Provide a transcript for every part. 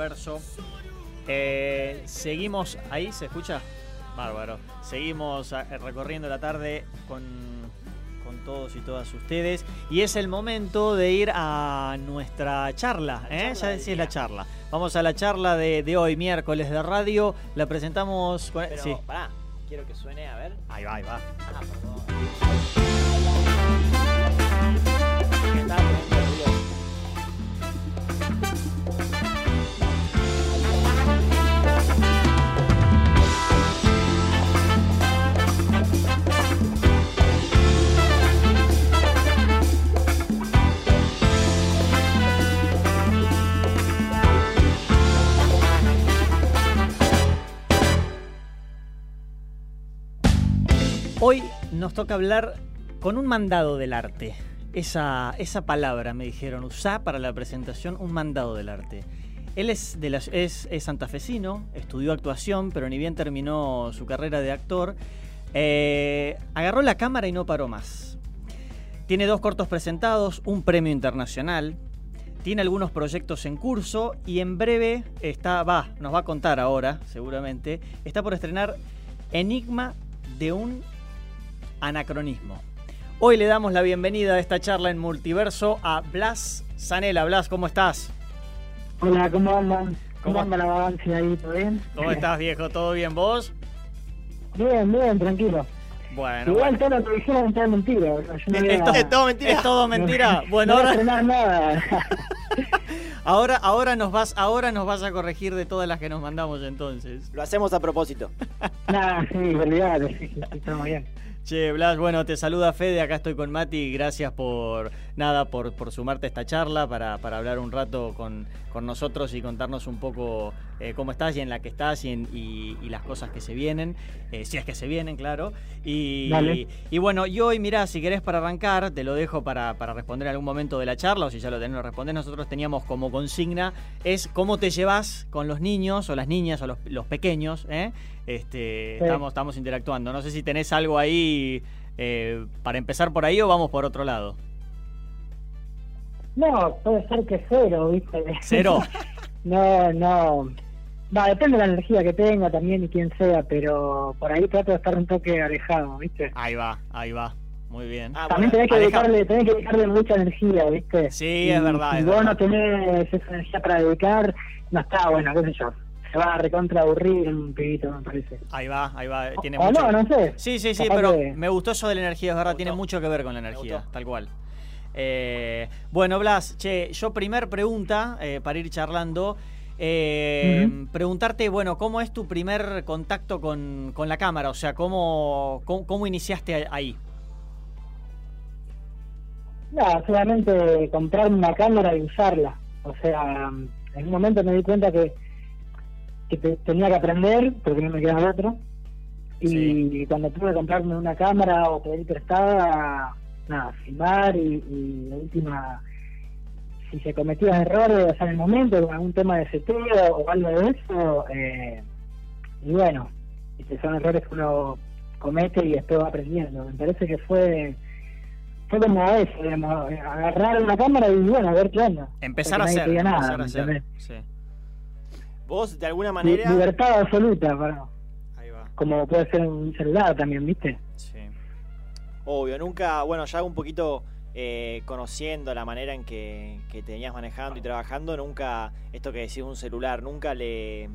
Multiverso. Eh, seguimos ahí, ¿se escucha? Bárbaro. Seguimos eh, recorriendo la tarde con, con todos y todas ustedes. Y es el momento de ir a nuestra charla, ¿eh? ya decís la charla. Vamos a la charla de, de hoy, miércoles de radio. La presentamos con. Pero, sí. pará, quiero que suene, a ver. Ahí va, ahí va. Ah, perdón. Nos toca hablar con un mandado del arte. Esa, esa palabra me dijeron, usá para la presentación un mandado del arte. Él es, de es, es santafesino, estudió actuación, pero ni bien terminó su carrera de actor, eh, agarró la cámara y no paró más. Tiene dos cortos presentados, un premio internacional, tiene algunos proyectos en curso y en breve está, va, nos va a contar ahora, seguramente, está por estrenar Enigma de un anacronismo. Hoy le damos la bienvenida a esta charla en multiverso a Blas Zanela. Blas, ¿cómo estás? Hola, ¿cómo andan? ¿Cómo, ¿Cómo? anda la vagancia ahí? ¿Todo bien? ¿Cómo estás, viejo? ¿Todo bien vos? Bien, bien, tranquilo. Bueno, Igual bueno. todo lo que dijeron es todo mentira. Yo no a- Es, to- Es todo mentira. es todo mentira. Bueno, no voy a ahora, nada. ahora, ahora, nos vas, ahora nos vas a corregir de todas las que nos mandamos entonces. Lo hacemos a propósito. Nada, sí, olvidate, sí, sí, sí, estamos bien. Che, Blas, bueno, te saluda Fede, acá estoy con Mati, gracias por nada, por, por sumarte a esta charla para, para hablar un rato con, con nosotros y contarnos un poco eh, cómo estás y en la que estás y, en- y- y las cosas que se vienen, eh, si es que se vienen, claro. Y, y bueno, y hoy, mirá, si querés para arrancar, te lo dejo para, para responder en algún momento de la charla, o si ya lo tenés que responder, nosotros teníamos como consigna, es cómo te llevas con los niños o las niñas o los, los pequeños, ¿eh? Este, Sí. estamos, estamos interactuando. No sé si tenés algo ahí eh, para empezar por ahí o vamos por otro lado. No, puede ser que cero, ¿viste? Cero. no, no. Va, depende de la energía que tenga también y quién sea, pero por ahí trato de estar un toque alejado, ¿viste? Ahí va, ahí va. Muy bien. Ah, También bueno, tenés que, dedicarle, tenés que dedicarle mucha energía, ¿viste? Sí, Y es verdad, Si es vos verdad. no tenés esa energía para dedicar, no está bueno, qué sé yo. Se va a recontra aburrir un pibito, me parece. Ahí va, ahí va. Tiene o mucho... no, no sé. Sí, sí, sí, Capaz pero que- me gustó eso de la energía, es verdad, tiene mucho que ver con la energía, tal cual. Eh, bueno, Blas, che, yo primer pregunta, eh, para ir charlando, eh, preguntarte, bueno, ¿cómo es tu primer contacto con, con la cámara? O sea, ¿cómo, cómo, cómo iniciaste ahí? No, solamente comprarme una cámara y usarla. O sea, en un momento me di cuenta que, que te- tenía que aprender, porque no me quedaba otro. Y Sí. cuando tuve que comprarme una cámara o pedir prestada, nada, filmar y, y de última, si se cometían errores o sea, en el momento, con algún tema de seteo o algo de eso, eh, y bueno, viste, son errores que uno comete y después va aprendiendo. Me parece que fue fue como eso, digamos, agarrar una cámara y bueno, a ver qué onda. Empezar a hacer. nada, empezar a ¿me hacer. Sí, Vos, de alguna manera. Libertad absoluta, para, ahí va. como puede ser un celular también, ¿viste? Sí. Obvio, nunca, bueno, ya un poquito eh, conociendo la manera en que, que te venías manejando y trabajando, nunca, esto que decís un celular, nunca le,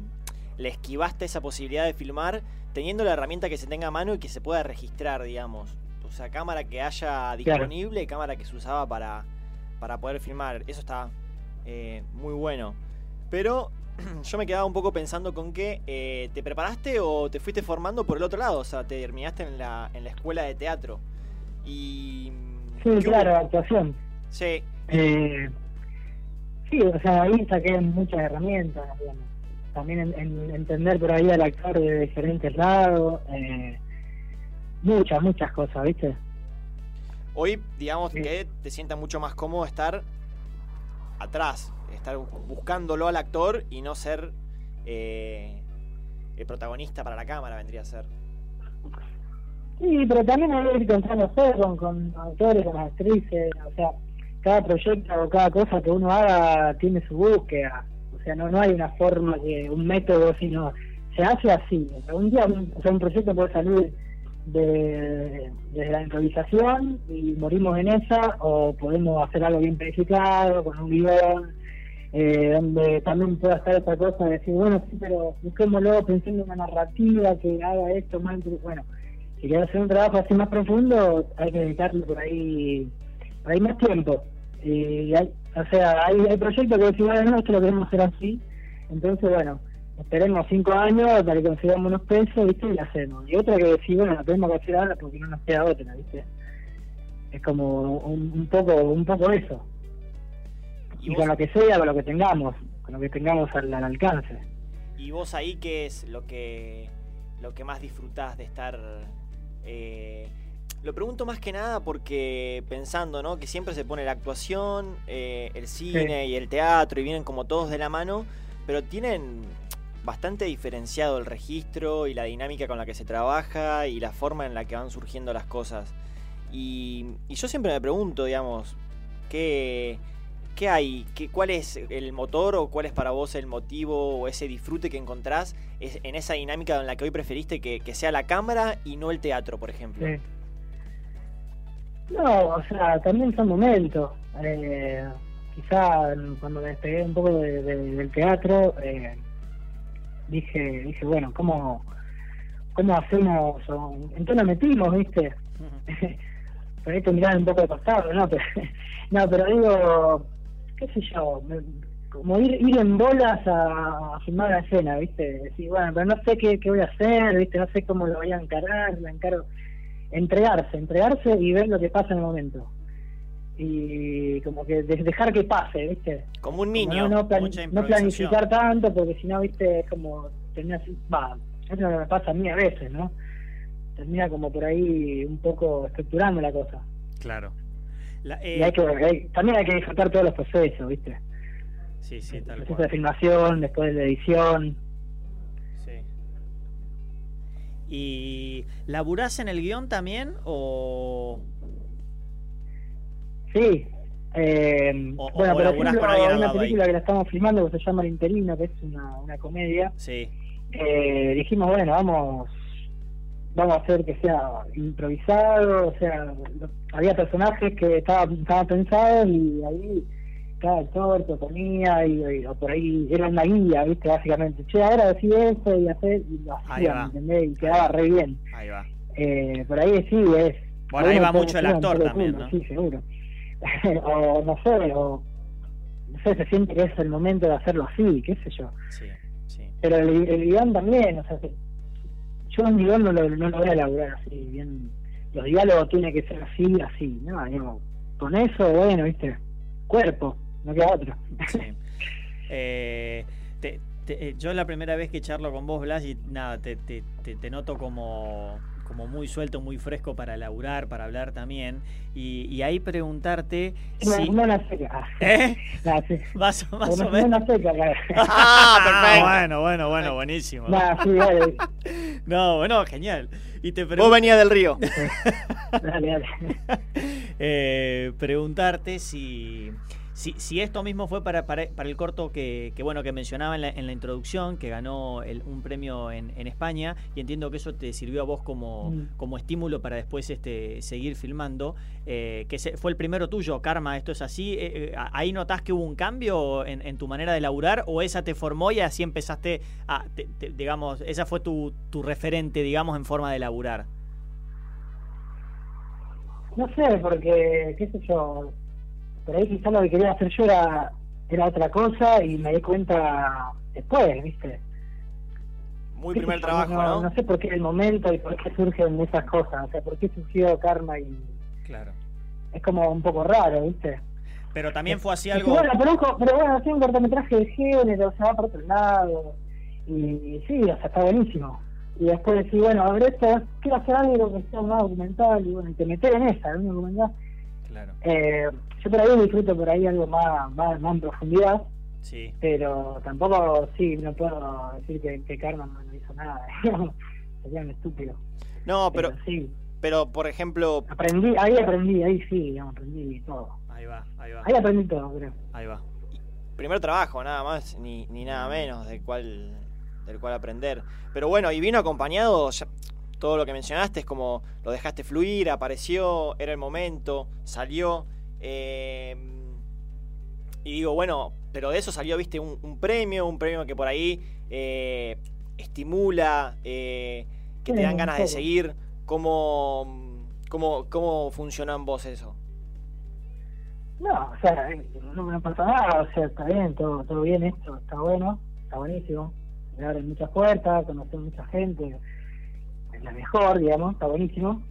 le esquivaste esa posibilidad de filmar teniendo la herramienta que se tenga a mano y que se pueda registrar, digamos. O sea, cámara que haya disponible cámara que se usaba para, para poder filmar. Eso está eh, muy bueno. Pero yo me quedaba un poco pensando con que eh, te preparaste o te fuiste formando por el otro lado. O sea, te terminaste en la, en la escuela de teatro. Y. Sí, ¿qué claro, hubo? actuación. Sí, Eh, sí, o sea, ahí saqué muchas herramientas, digamos. También en, en entender por ahí al actor de diferentes lados, eh, muchas, muchas cosas, ¿viste? Hoy, digamos Sí. que te sienta mucho más cómodo estar atrás, estar buscándolo al actor y no ser eh, el protagonista para la cámara, vendría a ser. Sí, pero también hay que ir encontrándose con, con actores, con actrices, o sea, cada proyecto o cada cosa que uno haga tiene su búsqueda, o sea, no, no hay una forma, que un método, sino se hace así. Un día o sea, un proyecto puede salir de, desde la improvisación y morimos en esa, o podemos hacer algo bien planificado, con un guion, eh, donde también pueda estar esta cosa de decir, bueno, sí, pero busquémoslo pensando en una narrativa que haga esto más. Bueno, si quieres hacer un trabajo así más profundo, hay que dedicarle por ahí, por ahí más tiempo. Y hay, o sea, hay, hay proyectos que decimos, bueno, esto lo queremos hacer así. Entonces, bueno, esperemos cinco años para que consigamos unos pesos, ¿viste? Y lo hacemos. Y otra que decir, bueno, lo tenemos que hacer ahora porque no nos queda otra, ¿viste? Es como un, un poco un poco eso. Y, con lo que sea, con lo que tengamos, con lo que tengamos al, al, alcance. ¿Y vos ahí qué es lo que, lo que más disfrutás de estar... Eh, lo pregunto más que nada porque pensando, ¿no? Que siempre se pone la actuación, eh, el cine sí. y el teatro y vienen como todos de la mano, pero tienen bastante diferenciado el registro y la dinámica con la que se trabaja y la forma en la que van surgiendo las cosas. Y, y yo siempre me pregunto, digamos, ¿qué, qué hay? ¿Qué, ¿Cuál es el motor o cuál es para vos el motivo o ese disfrute que encontrás en esa dinámica en la que hoy preferiste que, que sea la cámara y no el teatro, por ejemplo? Sí. No, o sea, también son momentos. Eh, quizá cuando me despegué un poco de, de, del teatro, eh, dije, dije, bueno, ¿cómo, cómo hacemos? Entonces nos metimos, ¿viste? Uh -huh. Por ahí te miraban un poco de costado, ¿no? Pero, no, pero digo, qué sé yo, como ir, ir en bolas a, a filmar la escena, ¿viste? Decir, bueno, pero no sé qué, qué voy a hacer, ¿viste? No sé cómo lo voy a encarar, la encaro. Entregarse, entregarse y ver lo que pasa en el momento y como que dejar que pase, ¿viste? Como un niño, como no, no, plan, no, planificar tanto, porque si no, ¿viste? Es como termina va, eso es lo que me pasa a mí a veces, ¿no? Termina como por ahí un poco estructurando la cosa. Claro. La, eh... y hay que, hay, también hay que disfrutar todos los procesos, ¿viste? Sí, sí, tal El proceso cual. de filmación, después de la edición. Sí. ¿Y laburás en el guion también o...? Sí. Eh, o, bueno, o por ejemplo, hay una película ahí. que la estamos filmando que se llama El Interino, que es una, una comedia. Sí. Eh, dijimos, bueno, vamos vamos a hacer que sea improvisado, o sea, había personajes que estaban estaba pensados y ahí cada actor proponía y, y, o por ahí era una guía, ¿viste? Básicamente, che, ahora decís eso y hacer, y lo hacía, ¿entendés? Y quedaba re bien. Ahí va. Eh, por ahí sí, es... Por ahí va mucho el actor también, ¿no? Sí, seguro. o no sé, o no sé, se siente que es el momento de hacerlo así, qué sé yo. Sí, sí. Pero el, el guion también, o sea, yo un guion no lo, no lo voy a elaborar así, bien. Los diálogos tienen que ser así, así, ¿no? Digo, con eso, bueno, viste, cuerpo, no queda otro. Sí. eh, te, te, yo la primera vez que charlo con vos, Blas, y nada, te, te, te noto como como muy suelto, muy fresco para laburar, para hablar también. Y, y ahí preguntarte. No, si... no la seca. ¿Eh? No, sí. Más, más o menos. No la seca, ah, perfecto. Bueno, bueno, bueno, buenísimo. No, sí, dale. no, bueno, genial. Y te pregun... Vos venías del río. dale, dale. eh, preguntarte si si, si, esto mismo fue para, para, para el corto que, que, bueno que mencionaba en la, en la introducción, que ganó el, un premio en, en, España, y entiendo que eso te sirvió a vos como, mm. como estímulo para después este, seguir filmando, eh, que se, fue el primero tuyo, Karma, ¿esto es así? Eh, eh, ¿Ahí notás que hubo un cambio en, en, tu manera de laburar o esa te formó y así empezaste a, te, te, digamos, esa fue tu, tu referente, digamos, en forma de laburar? No sé, porque, qué sé yo, por ahí quizás lo que quería hacer yo era, era otra cosa y me di cuenta después, ¿viste? Muy primer trabajo, no, ¿no? ¿no? sé por qué el momento y por qué surgen esas cosas, o sea, por qué surgió Karma y... Claro. Es como un poco raro, ¿viste? Pero también fue así algo... Bueno, pero, pero bueno, hacía un cortometraje de género, o sea, va por otro lado, y, y sí, o sea, está buenísimo. Y después decir, bueno, a ver, esto, quiero hacer algo que sea más documental, y bueno, y te metes en esa, en documental. Claro. Eh, yo por ahí disfruto por ahí algo más, más, más en profundidad. Sí. Pero tampoco, sí, no puedo decir que, que Karma no hizo nada. Sería un estúpido. No, pero, pero, sí. Pero, por ejemplo. Aprendí, ahí aprendí, ahí sí, digamos, aprendí todo. Ahí va, ahí va. Ahí aprendí todo, creo. Ahí va. primer trabajo, nada más, ni, ni nada menos del cual, del cual aprender. Pero bueno, y vino acompañado, todo lo que mencionaste es como lo dejaste fluir, apareció, era el momento, salió. Eh, y digo, bueno, pero de eso salió, viste, un, premio, un premio que por ahí eh, estimula, eh, que te dan ganas de seguir. ¿Cómo, cómo, ¿Cómo funcionó en vos eso? No, o sea, no me pasa nada, o sea, está bien, todo, todo bien esto, está bueno, está buenísimo. Me abren muchas puertas, conocer mucha gente, es la mejor, digamos, está buenísimo.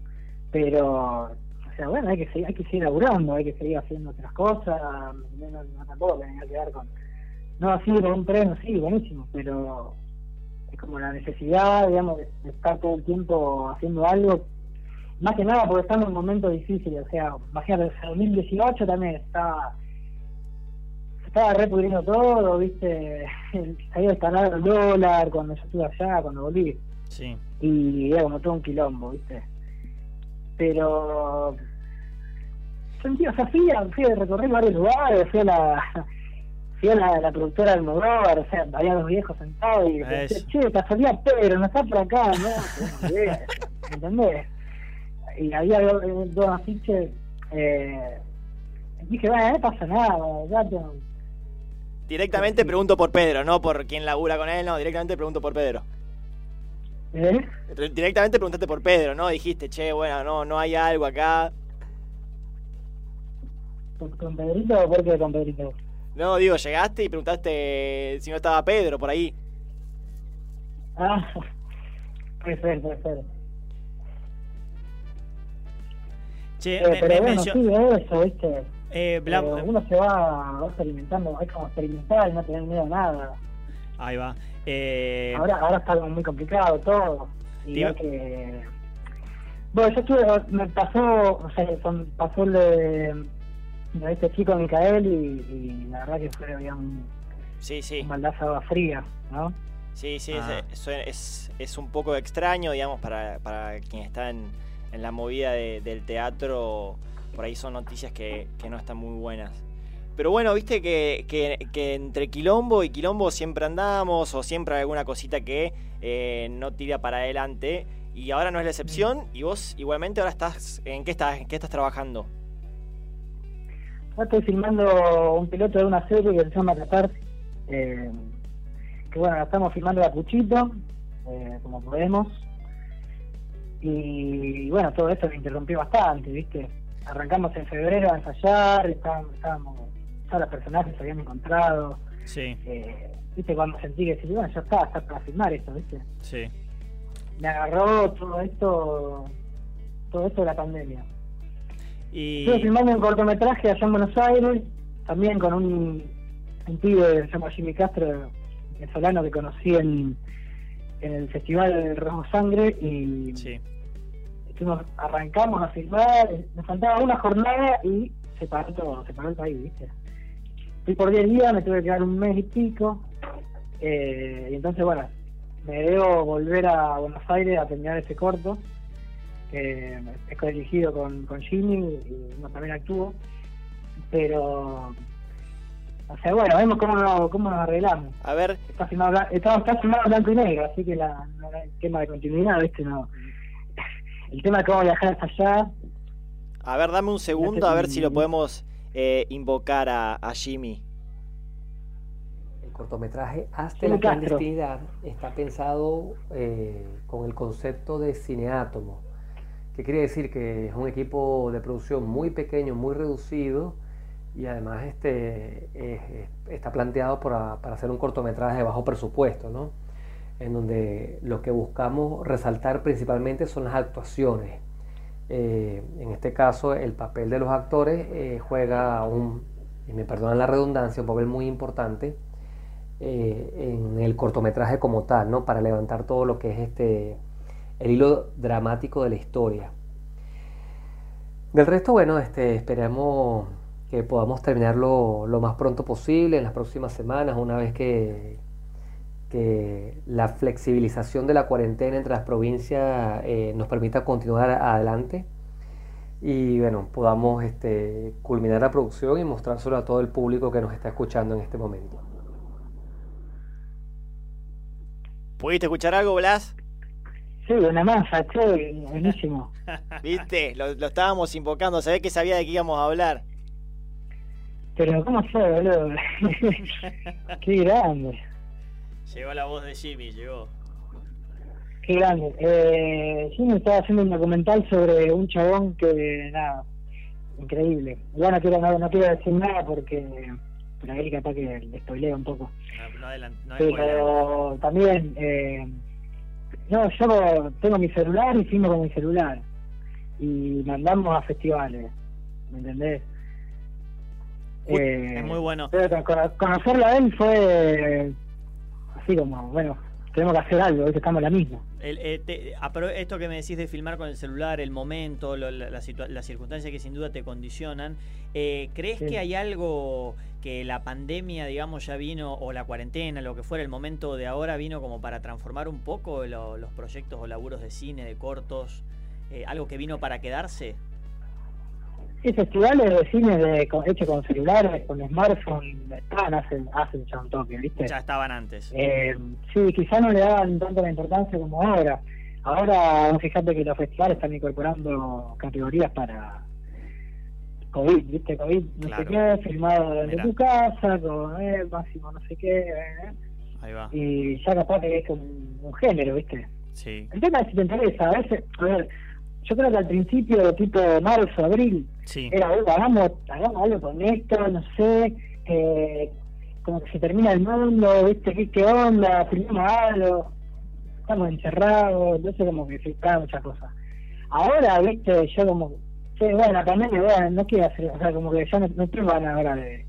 Pero, o sea, bueno, hay que seguir, hay que seguir laburando, hay que seguir haciendo otras cosas, no, no, tampoco me que quedar con, no así con un premio, sí, buenísimo, pero es como la necesidad, digamos, de estar todo el tiempo haciendo algo más que nada porque estamos en un momento difícil, o sea, imagínate, el 2018 también estaba se estaba repudriendo todo, viste, había instalado el dólar cuando yo estuve allá, cuando volví. Sí. Y era como todo un quilombo, viste. Pero sentí, o sea, fui a, fui a recorrer varios lugares, fui a la fui a la, la productora del Modovar, o sea, había dos viejos sentados y dije, che, casualidad Pedro, no está por acá, ¿no? ¿Entendés? y había dos afiches. Eh, dije, bueno, no pasa nada, ya Directamente pregunto por Pedro, no por quién labura con él, no, directamente pregunto por Pedro. ¿Eh? Directamente preguntaste por Pedro, ¿no? Dijiste, che, bueno, no, no hay algo acá. ¿Con Pedrito o por qué con Pedrito? No, digo, llegaste y preguntaste si no estaba Pedro por ahí. Ah, puede ser, puede ser. Che, eh, pero bueno, sí, eso, ¿viste? Eh, uno se va, experimentando, es como experimentar y no tener miedo a nada. Ahí va. Eh... Ahora, ahora está muy complicado todo. Y que... Bueno, yo estuve, me pasó, o sea, pasó el de, de este chico Micael y, la verdad que fue había un, sí, sí. un baldazo agua fría, ¿no? Sí, sí, es, ah. es, es, un poco extraño, digamos, para, para quien está en, en la movida del teatro, por ahí son noticias que, no están muy buenas. Pero bueno, viste que, que, entre quilombo y quilombo siempre andamos o siempre hay alguna cosita que eh, no tira para adelante. Y ahora no es la excepción. Y vos igualmente ahora estás, ¿en qué estás, en qué estás trabajando? estoy filmando un piloto de una serie que se llama Catarsis. Eh, que bueno, estamos filmando a Cuchito, eh, como podemos. Y, bueno, todo esto me interrumpió bastante, ¿viste? Arrancamos en febrero a ensayar, estábamos todos los personajes se habían encontrado. Sí. Eh, ¿Viste? Cuando sentí que, bueno, ya está, está para filmar esto, ¿viste? Sí. Me agarró todo esto, todo esto de la pandemia. Y... Estuve filmando un cortometraje allá en Buenos Aires, también con un, un pibe que se llama Jimmy Castro, venezolano que conocí en, en el Festival Rojo Sangre y sí arrancamos a filmar, nos faltaba una jornada y se paró todo, se paró el país, ¿viste? Fui por 10 días, me tuve que quedar un mes y pico, eh, y entonces, bueno, me debo volver a Buenos Aires a terminar ese corto, que es dirigido con, con Jimmy y uno también actúo, pero o sea, bueno, vemos cómo, cómo nos arreglamos. A ver. Está filmado, está, está filmado blanco y negro, así que la, el tema de continuidad, ¿viste? No, el tema de cómo viajar hasta allá. A ver, dame un segundo, a ver si lo podemos eh, invocar a, Jimmy. El cortometraje Hasta la clandestinidad está pensado eh, con el concepto de cineátomo, que quiere decir que es un equipo de producción muy pequeño, muy reducido, y además este, está planteado para, para hacer un cortometraje de bajo presupuesto, ¿no? en donde lo que buscamos resaltar principalmente son las actuaciones. Eh, en este caso, el papel de los actores eh, juega un, y me perdonan la redundancia, un papel muy importante eh, en el cortometraje como tal, ¿no? para levantar todo lo que es este, el hilo dramático de la historia. Del resto, bueno, este, esperemos que podamos terminarlo lo más pronto posible, en las próximas semanas, una vez que, que la flexibilización de la cuarentena entre las provincias eh, nos permita continuar adelante y bueno, podamos este, culminar la producción y mostrárselo a todo el público que nos está escuchando en este momento. ¿Pudiste escuchar algo, Blas? Sí, una masa, che, buenísimo. ¿Viste? Lo, estábamos invocando, sabés que sabía de qué íbamos a hablar. Pero, ¿cómo fue, boludo? qué grande. Llegó la voz de Jimmy, llegó. Qué grande. Eh, Jimmy estaba haciendo un documental sobre un chabón que, nada, increíble. Ya no quiero, no, quiero decir nada porque por ahí capaz que le spoileo un poco. No, no, Pero también... Eh, no, yo tengo mi celular y filmo con mi celular. Y mandamos a festivales. ¿Me entendés? Eh, es muy bueno. Pero conocerlo a él fue así como, bueno, tenemos que hacer algo, estamos la misma. El, eh, esto que me decís de filmar con el celular, el momento, las circunstancias que sin duda te condicionan, eh, ¿crees que hay algo que la pandemia, digamos, ya vino, o la cuarentena, lo que fuera, el momento de ahora vino como para transformar un poco los proyectos o laburos de cine, de cortos, eh, algo que vino para quedarse? Sí, festivales de cine de, hechos con celulares, con smartphone, estaban hace, hace ya un toque, ¿viste? Ya estaban antes. Eh, sí, quizá no le daban tanto la importancia como ahora. Ahora, fíjate que los festivales están incorporando categorías para COVID, ¿viste? COVID, no sé qué, filmado desde tu casa, con eh, máximo no sé qué. Eh, Ahí va. Y ya capaz que es un, un género, ¿viste? Sí. El tema es si te interesa, a veces, a ver, yo creo que al principio, tipo marzo, abril, era, hagamos, hagamos algo con esto, no sé, eh, como que se termina el mundo, ¿viste? ¿Qué, qué onda? Filmamos algo, estamos encerrados, entonces como que se muchas cosas. Ahora, ¿viste? Yo como, sí, bueno, la pandemia, bueno, no quiero hacer, o sea, como que ya no, no tengo ganas ahora de,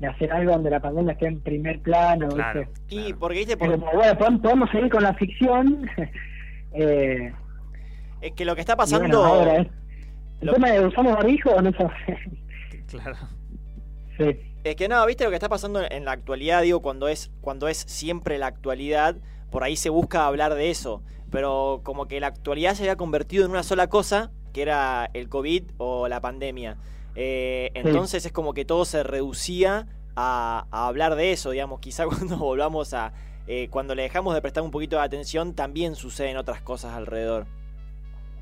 de hacer algo donde la pandemia esté en primer plano, ¿viste? Y porque, ¿viste? Porque, bueno, podemos seguir con la ficción, eh es que lo que está pasando. ¿El tema de usamos barbijo o no Claro. Sí. Es que no, viste lo que está pasando en la actualidad, digo, cuando es, cuando es siempre la actualidad, por ahí se busca hablar de eso. Pero como que la actualidad se había convertido en una sola cosa, que era el COVID o la pandemia. Eh, entonces es como que todo se reducía a, hablar de eso, digamos. Quizá cuando volvamos a. Eh, cuando le dejamos de prestar un poquito de atención, también suceden otras cosas alrededor.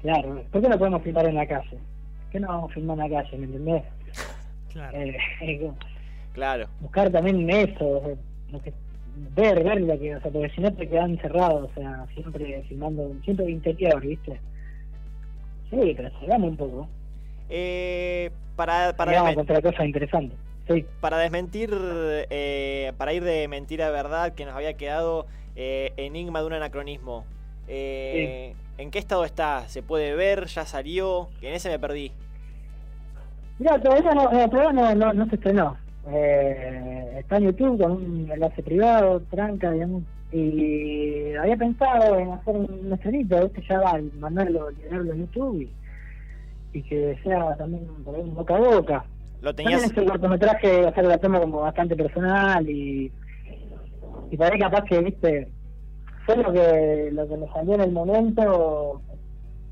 Claro, ¿por qué no podemos filmar en la calle? ¿Por qué no vamos a filmar en la calle, me entendés? Claro. Eh, claro. Buscar también eso, lo que, ver, ver lo que, o sea, porque si no te quedan encerrados, o sea, siempre filmando, siempre interior, ¿viste? Sí, pero salgamos un poco. Eh, para para Digamos, otra cosa interesante. Sí. Para desmentir, eh, para ir de mentira a verdad, que nos había quedado eh, enigma de un anacronismo. Eh, ¿En qué estado está? ¿Se puede ver? ¿Ya salió? Que en ese me perdí. Mira, todavía no, eh, todavía no, no, se estrenó. Eh, está en YouTube con un enlace privado, tranca, digamos. Y había pensado en hacer un estrenito, que ya va, mandarlo, liberarlo en YouTube y, que sea también por ahí boca a boca. Lo tenías. También ese cortometraje, hacer la toma como bastante personal y, y para capaz que, viste, fue lo que, lo que me salió en el momento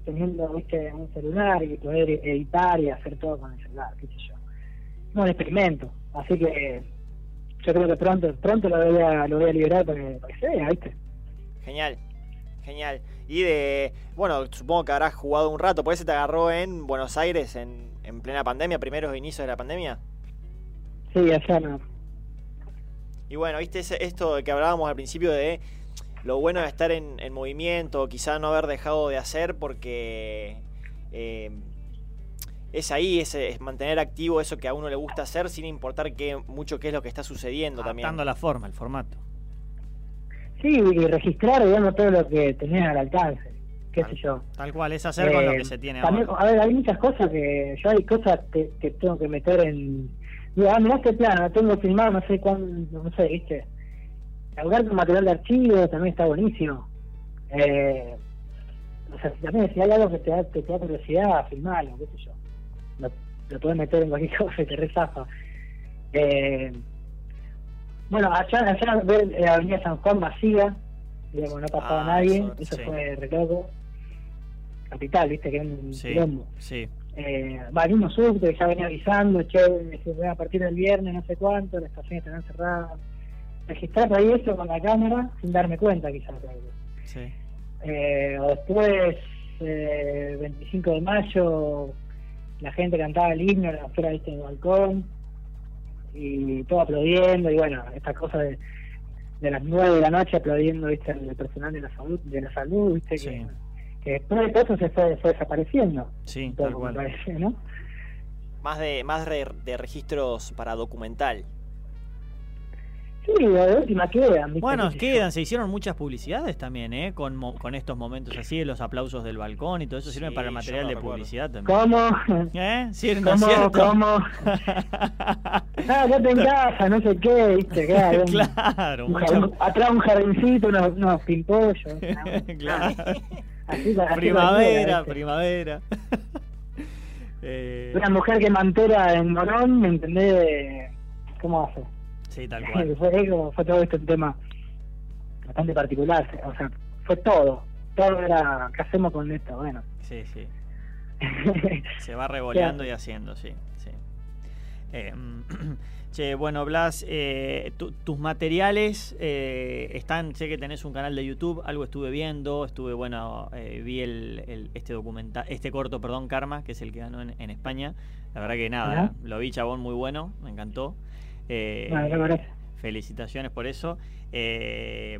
teniendo viste un celular y poder editar y hacer todo con el celular, qué sé yo. Un experimento, así que yo creo que pronto pronto lo voy a, lo voy a liberar para que, para que se vea, ¿viste? Genial, genial. Y de, bueno, supongo que habrás jugado un rato, ¿por eso te agarró en Buenos Aires en, en plena pandemia, primeros inicios de la pandemia? Sí, allá no. Y bueno, viste esto que hablábamos al principio de lo bueno de estar en, movimiento, quizá no haber dejado de hacer porque eh, es ahí, es, mantener activo eso que a uno le gusta hacer sin importar qué, mucho qué es lo que está sucediendo también. La forma, el formato. Sí, y registrar, digamos, todo lo que tenés al alcance, qué sé yo. Tal cual, es hacer con lo que eh, se tiene también, A ver, hay muchas cosas que, yo hay cosas que, tengo que meter en... Digo, ah, mirá este plano, tengo filmado, no sé cuándo, no sé, viste hablar con material de archivo también está buenísimo. Eh, o sea, también si hay algo que te da, que te da curiosidad, filmarlo, qué sé yo. Lo, lo puedes meter en cualquier cosa y te rezafa. Eh, bueno, allá, allá ver la eh, Avenida San Juan vacía, digamos, no pasaba ah, nadie, eso, fue recoco. Capital, viste, que es un sí, Sí. eh, mismo subte que ya venía avisando, che, a partir del viernes, no sé cuánto, las estaciones estarán cerradas. Registrar ahí eso con la cámara sin darme cuenta, quizás. Sí. Eh, o después, eh, 25 de mayo, la gente cantaba el himno afuera ¿viste, del balcón y todo aplaudiendo y bueno, esta cosa de, de las 9 de la noche aplaudiendo ¿viste, el personal de la salud, de la salud ¿viste? Que, que después de todo eso se fue, desapareciendo. Sí, tal cual. ¿no? Más de, más de registros para documental. Sí, de última quedan. Bueno, quedan, se hicieron muchas publicidades también, ¿eh? Con, con estos momentos así, los aplausos del balcón y todo eso sirve para el material de publicidad también. ¿Cómo? ¿Eh? ¿Sí, ¿Cómo? cierto? ¿Cómo? ah, ya te encaja, no sé qué, ¿viste? Claro. claro un, atrás un jardincito, unos, unos pimpollos. claro. Así, primavera, primavera. eh... Una mujer que mantera en Morón, ¿me entendés? ¿Cómo hace? Sí, tal cual. fue, fue todo esto un tema bastante particular, o sea, fue todo. Todo era, ¿qué hacemos con esto? Bueno. Sí, sí. Se va revoleando y haciendo, sí. sí. Eh, che, bueno, Blas, eh, tus materiales eh, están, sé que tenés un canal de YouTube, algo estuve viendo, estuve, bueno, vi el, este documental, este corto, perdón, Karma, que es el que ganó en, España. La verdad que nada, lo vi chabón muy bueno, me encantó. Eh, felicitaciones por eso. Eh,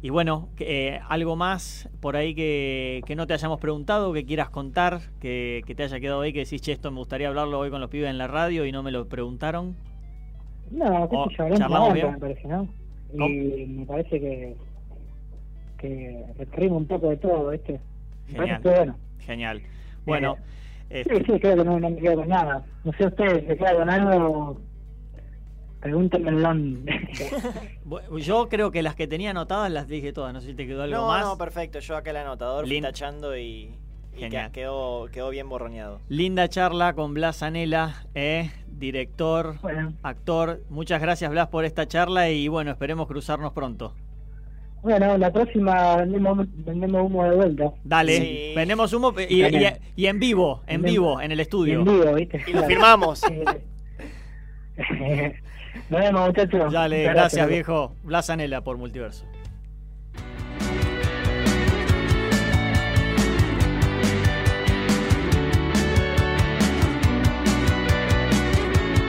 y bueno, eh, algo más por ahí que, no te hayamos preguntado, que quieras contar, que, te haya quedado ahí, que decís, che, esto me gustaría hablarlo hoy con los pibes en la radio y no me lo preguntaron. No, qué sé yo, me parece, ¿no? Y me parece que, que recorrimos un poco de todo, ¿viste? Genial. bueno. Genial. Bueno. sí, sí, creo que no, me quedo con nada. No sé ustedes, ¿se queda con algo? Pregúntenmelo. Yo creo que las que tenía anotadas las dije todas. No sé si te quedó algo más. No, perfecto. Yo acá el anotador fui tachando y, quedó, quedó bien borroneado. Linda charla con Blas Anela, eh, director, actor. Muchas gracias, Blas, por esta charla y bueno, esperemos cruzarnos pronto. Bueno, la próxima vendemos, humo de vuelta. Dale, vendemos humo y, en vivo, en vivo, en el estudio. En vivo, ¿viste? Y lo firmamos. Nos vemos, muchachos. Dale, gracias, viejo. Blas Anela por Multiverso.